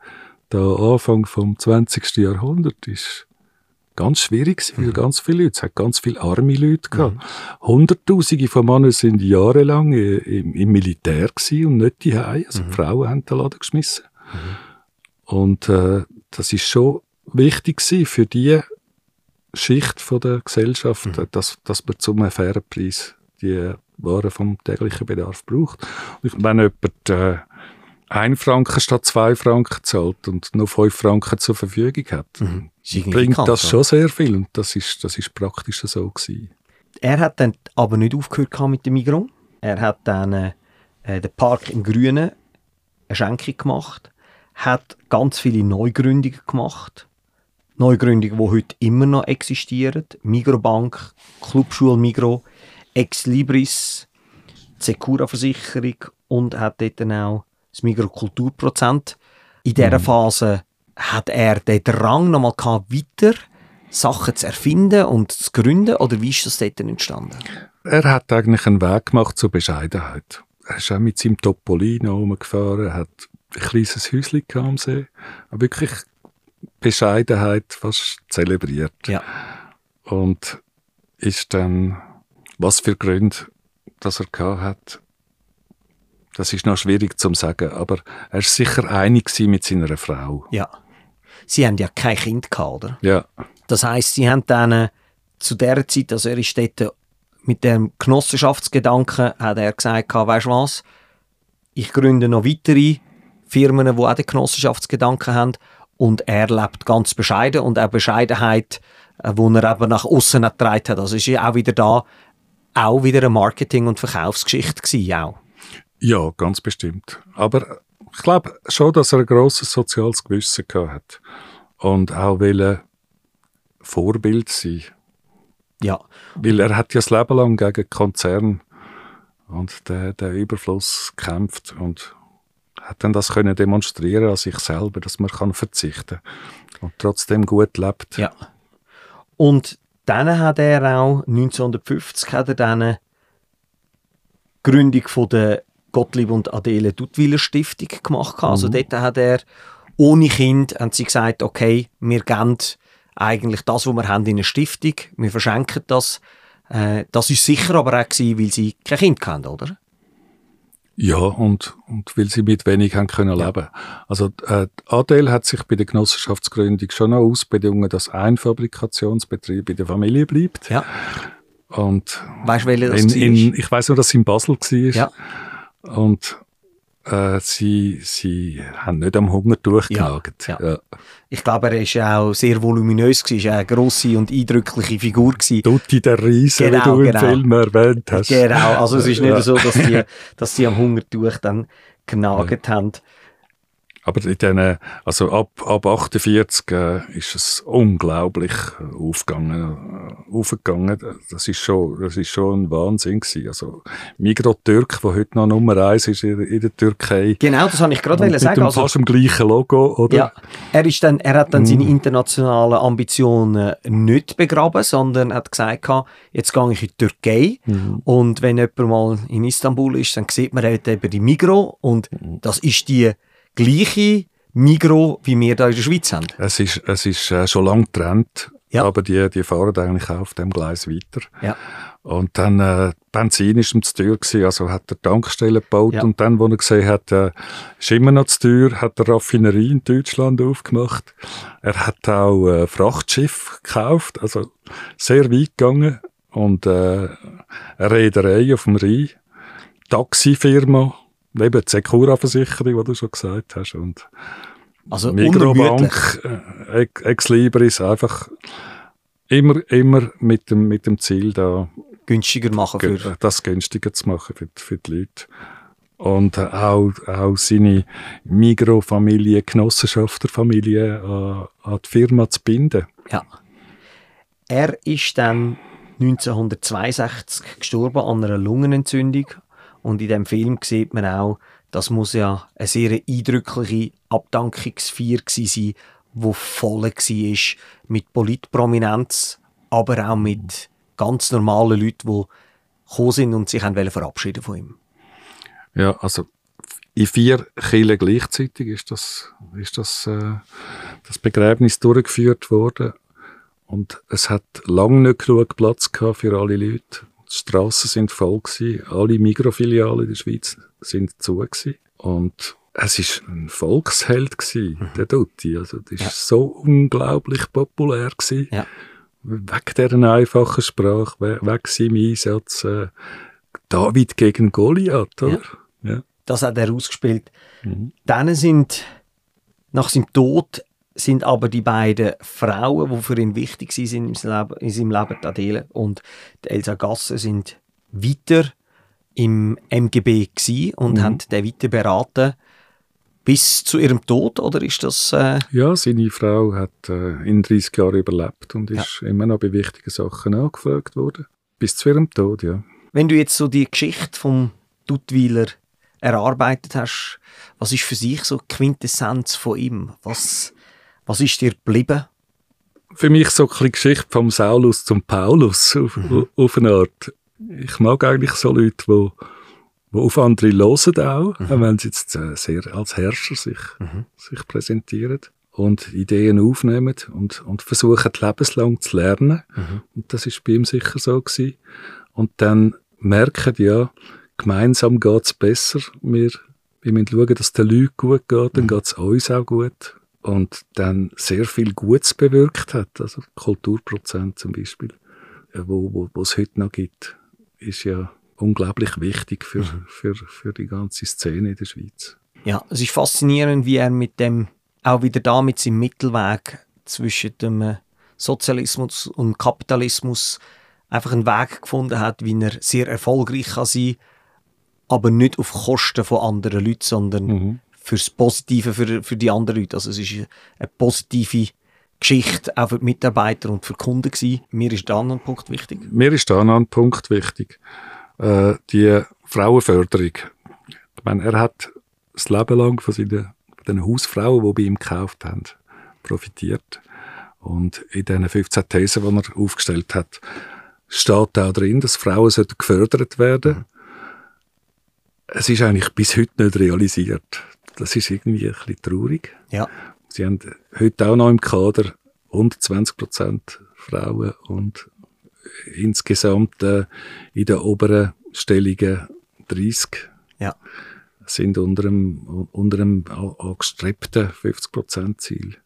der Anfang vom 20. Jahrhundert ist ganz schwierig gewesen, weil ganz viele Leute, es hat ganz viele arme Leute gehabt. Hunderttausende von Männern sind jahrelang i- im, im Militär gewesen und nicht die Also die Frauen haben den Laden geschmissen. Und äh, das ist schon wichtig für die Schicht von der Gesellschaft, äh, dass, dass man zu einem fairen Preis die Waren vom täglichen Bedarf braucht. Und wenn jemand äh, ein Franken statt zwei Franken zahlt und nur fünf Franken zur Verfügung hat, irgendwie bringt das schon sehr viel und das ist, das ist praktisch so gewesen. Er hat dann aber nicht aufgehört mit dem Migros. Er hat dann äh, den Park im Grünen eine Schenkung gemacht, hat ganz viele Neugründungen gemacht. Neugründungen, die heute immer noch existieren. Migrobank, Clubschule Migro, Ex Libris, die Secura-Versicherung und hat dort dann auch das Migro Kulturprozent. In dieser Phase hat er den Drang nochmal gehabt, weiter Sachen zu erfinden und zu gründen? Oder wie ist das dort entstanden? Er hat eigentlich einen Weg gemacht zur Bescheidenheit. Er ist auch mit seinem Topolino rumgefahren, hat ein kleines Häuschen am See, aber wirklich Bescheidenheit fast zelebriert. Ja. Und ist dann, was für Gründe, dass er gehabt hat, das ist noch schwierig zu sagen, aber er ist sicher einig mit seiner Frau. Ja. Sie haben ja kein Kind gehabt, oder? Ja, Das heisst, sie haben dann äh, zu der Zeit, also er ist dort äh, mit dem Genossenschaftsgedanken, hat er gesagt, weißt du was, ich gründe noch weitere Firmen, die auch den Genossenschaftsgedanken haben und er lebt ganz bescheiden und auch Bescheidenheit, äh, wo er eben nach außen getragen hat. Also ist ja auch wieder da, auch wieder eine Marketing- und Verkaufsgeschichte gewesen, auch. Ja, ganz bestimmt. Aber ich glaube schon, dass er ein grosses soziales Gewissen hat. Und auch will Vorbild sein. Ja, Weil er hat ja das Leben lang gegen Konzern und den, den Überfluss gekämpft und hat dann das können demonstrieren an sich selber, dass man kann verzichten und trotzdem gut lebt. Ja. Und dann hat er auch 1950 hat er dann die Gründung von der Gottlieb und Adele Duttwiller Stiftung gemacht. Also dort hat er ohne Kind haben sie gesagt, okay, wir geben eigentlich das, was wir haben, in eine Stiftung, wir verschenken das. Äh, das ist sicher aber auch gewesen, weil sie kein Kind hatten, oder? Ja, und, und weil sie mit wenig haben können leben. Also äh, Adel hat sich bei der Genossenschaftsgründung schon noch ausbedungen, dass ein Fabrikationsbetrieb in der Familie bleibt. Ja. Und Weißt du, welcher das in, in, ich weiß nur, dass sie in Basel war. Ja. Und äh, sie, sie haben nicht am Hunger durchgenagt. Ja, ja. Ich glaube, er war auch sehr voluminös, war eine grosse und eindrückliche Figur. Gewesen. Tutti der Riese, Genau, wie du im genau. Film erwähnt hast. Genau, also es ist nicht Ja. so, dass die, dass die am Hungertuch dann genagt haben. Aber in den, also ab, ab 48 äh, ist es unglaublich aufgegangen, äh, aufgegangen. Das ist schon, das ist schon ein Wahnsinn gewesen. Also Migro Türk, wo heute noch Nummer eins ist in, in der Türkei. Genau, das habe ich gerade mit sagen. Dem also, fast dem gleichen Logo, oder? Ja, er ist dann, er hat dann seine internationalen Ambitionen nicht begraben, sondern hat gesagt, jetzt gehe ich in die Türkei mm. und wenn jemand mal in Istanbul ist, dann sieht man halt eben die Migro und mm. das ist die gleiche Migro, wie wir da in der Schweiz haben. Es ist, es ist äh, schon lange getrennt, ja. aber die, die fahren eigentlich auch auf dem Gleis weiter. Ja. Und dann, äh, Benzin ist ihm zu teuer gewesen, also hat er Tankstellen gebaut ja. und dann, wo er gesehen hat, äh, ist immer noch zu teuer, hat er Raffinerie in Deutschland aufgemacht. Er hat auch äh, Frachtschiff gekauft, also sehr weit gegangen und äh, eine Reederei auf dem Rhein, Taxifirma, Eben die Secura-Versicherung, die du schon gesagt hast. Und also Migrobank, äh, Ex Libris, einfach immer, immer mit dem, mit dem Ziel, da günstiger machen für das günstiger zu machen für, für die Leute. Und auch, auch seine Migro-Familie, Genossenschafterfamilie an, an die Firma zu binden. Ja. Er ist dann 1962 gestorben an einer Lungenentzündung und in dem Film sieht man auch, das muss ja eine sehr eindrückliche Abdankungsfeier sein, die voll war mit Politprominenz, aber auch mit ganz normalen Leuten, die gekommen sind und sich haben verabschieden von ihm. Ja, also in vier Kirchen gleichzeitig ist das, ist das, äh, das Begräbnis durchgeführt worden. Und es hat lange nicht genug Platz gehabt für alle Leute. Die Strassen sind voll gewesen. Alle Mikrofilialen in der Schweiz sind zu gewesen. Und es ist ein Volksheld gewesen, mhm. der Dutti. Also, das ja. so unglaublich populär gewesen. Ja. Wegen dieser einfachen Sprache, wegen seinem Einsatz. Äh, David gegen Goliath, oder? Ja. ja. Das hat er ausgespielt. Mhm. Dann sind nach seinem Tod sind aber die beiden Frauen, die für ihn wichtig sind in seinem Leben, Leben Adele und Elsa Gasser, sind weiter im MGB und mhm. haben den weiter beraten bis zu ihrem Tod, oder ist das... Äh ja, seine Frau hat äh, in 30 Jahren überlebt und ist ja. immer noch bei wichtigen Sachen angefragt worden. Bis zu ihrem Tod, ja. Wenn du jetzt so die Geschichte vom Duttweiler erarbeitet hast, was ist für sich so die Quintessenz von ihm? Was was ist dir geblieben? Für mich so eine Geschichte vom Saulus zum Paulus auf, mhm. auf eine Art. Ich mag eigentlich so Leute, die die auf andere hören auch, mhm. wenn sie jetzt äh, sehr als Herrscher sich, mhm. sich präsentieren und Ideen aufnehmen und, und versuchen lebenslang zu lernen. Mhm. Und das ist bei ihm sicher so gewesen. Und dann merken, ja, gemeinsam geht es besser. Wir, wir müssen schauen, dass es den Leuten gut geht, dann mhm. geht es uns auch gut und dann sehr viel Gutes bewirkt hat. Also Kulturprozent zum Beispiel, äh, wo, wo, wo es heute noch gibt, ist ja unglaublich wichtig für, mhm. für, für die ganze Szene in der Schweiz. Ja, es ist faszinierend, wie er mit dem, auch wieder da mit seinem Mittelweg zwischen dem äh, Sozialismus und Kapitalismus einfach einen Weg gefunden hat, wie er sehr erfolgreich kann sein aber nicht auf Kosten von anderen Leuten, sondern mhm fürs Positive für, für die anderen Leute. Also es ist eine positive Geschichte auch für die Mitarbeiter und für die Kunden gewesen. Mir ist da noch ein Punkt wichtig. Mir ist da noch ein Punkt wichtig. Äh, die Frauenförderung. Ich meine, er hat das Leben lang von seinen, von den Hausfrauen, die bei ihm gekauft haben, profitiert. Und in diesen 15 Thesen, die er aufgestellt hat, steht auch drin, dass Frauen gefördert werden mhm. Es ist eigentlich bis heute nicht realisiert. Das ist irgendwie ein bisschen traurig. Ja. Sie haben heute auch noch im Kader 120 Prozent Frauen und insgesamt äh, in den oberen Stellungen 30 ja. sind unter einem, unter einem angestrebten 50% Ziel.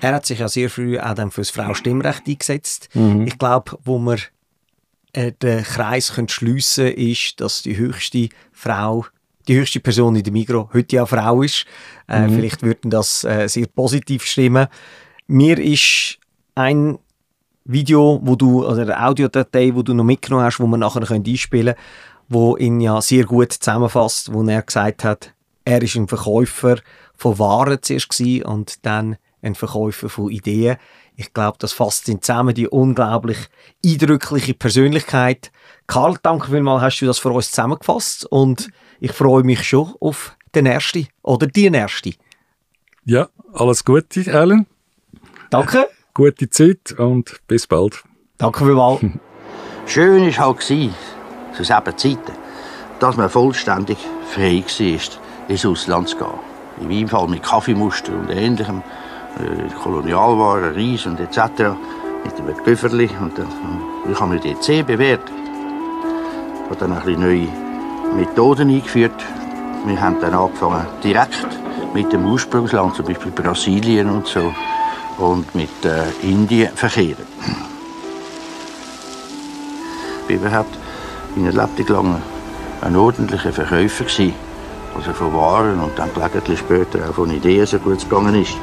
Er hat sich ja sehr früh auch dann für das Frauenstimmrecht eingesetzt. Mhm. Ich glaube, wo wir äh, den Kreis schliessen können, ist, dass die höchste Frau die höchste Person in der Migro heute ja Frau ist. Äh, mhm. Vielleicht würden das äh, sehr positiv stimmen. Mir ist ein Video, wo du, oder eine Audiodatei, wo du noch mitgenommen hast, wo wir nachher einspielen können, wo ihn ja sehr gut zusammenfasst, wo er gesagt hat, er ist ein Verkäufer von Waren zuerst gewesen und dann ein Verkäufer von Ideen. Ich glaube, das fasst in zusammen die unglaublich eindrückliche Persönlichkeit. Karl, danke vielmals, hast du das für uns zusammengefasst und ich freue mich schon auf den ersten oder die erste. Ja, alles Gute, Alan. Danke. Gute Zeit und bis bald. Danke vielmals. Schön war halt, zu selben Zeiten, dass man vollständig frei war, ins Ausland zu gehen. In meinem Fall mit Kaffeemuster und Ähnlichem, äh, Kolonialwaren, Reis und etc. Mit einem Köfferli. Und dann ich habe mir die C bewährt. Ich habe dann ein bisschen neue Methoden eingeführt. Wir haben dann angefangen, direkt mit dem Ursprungsland, zum Beispiel Brasilien und so, und mit äh, Indien verkehren. Ich war überhaupt in einer Lebtung lang ein ordentlicher Verkäufer. Gewesen. Also von Waren und dann gelegentlich später auch von Ideen, so gut es gegangen ist.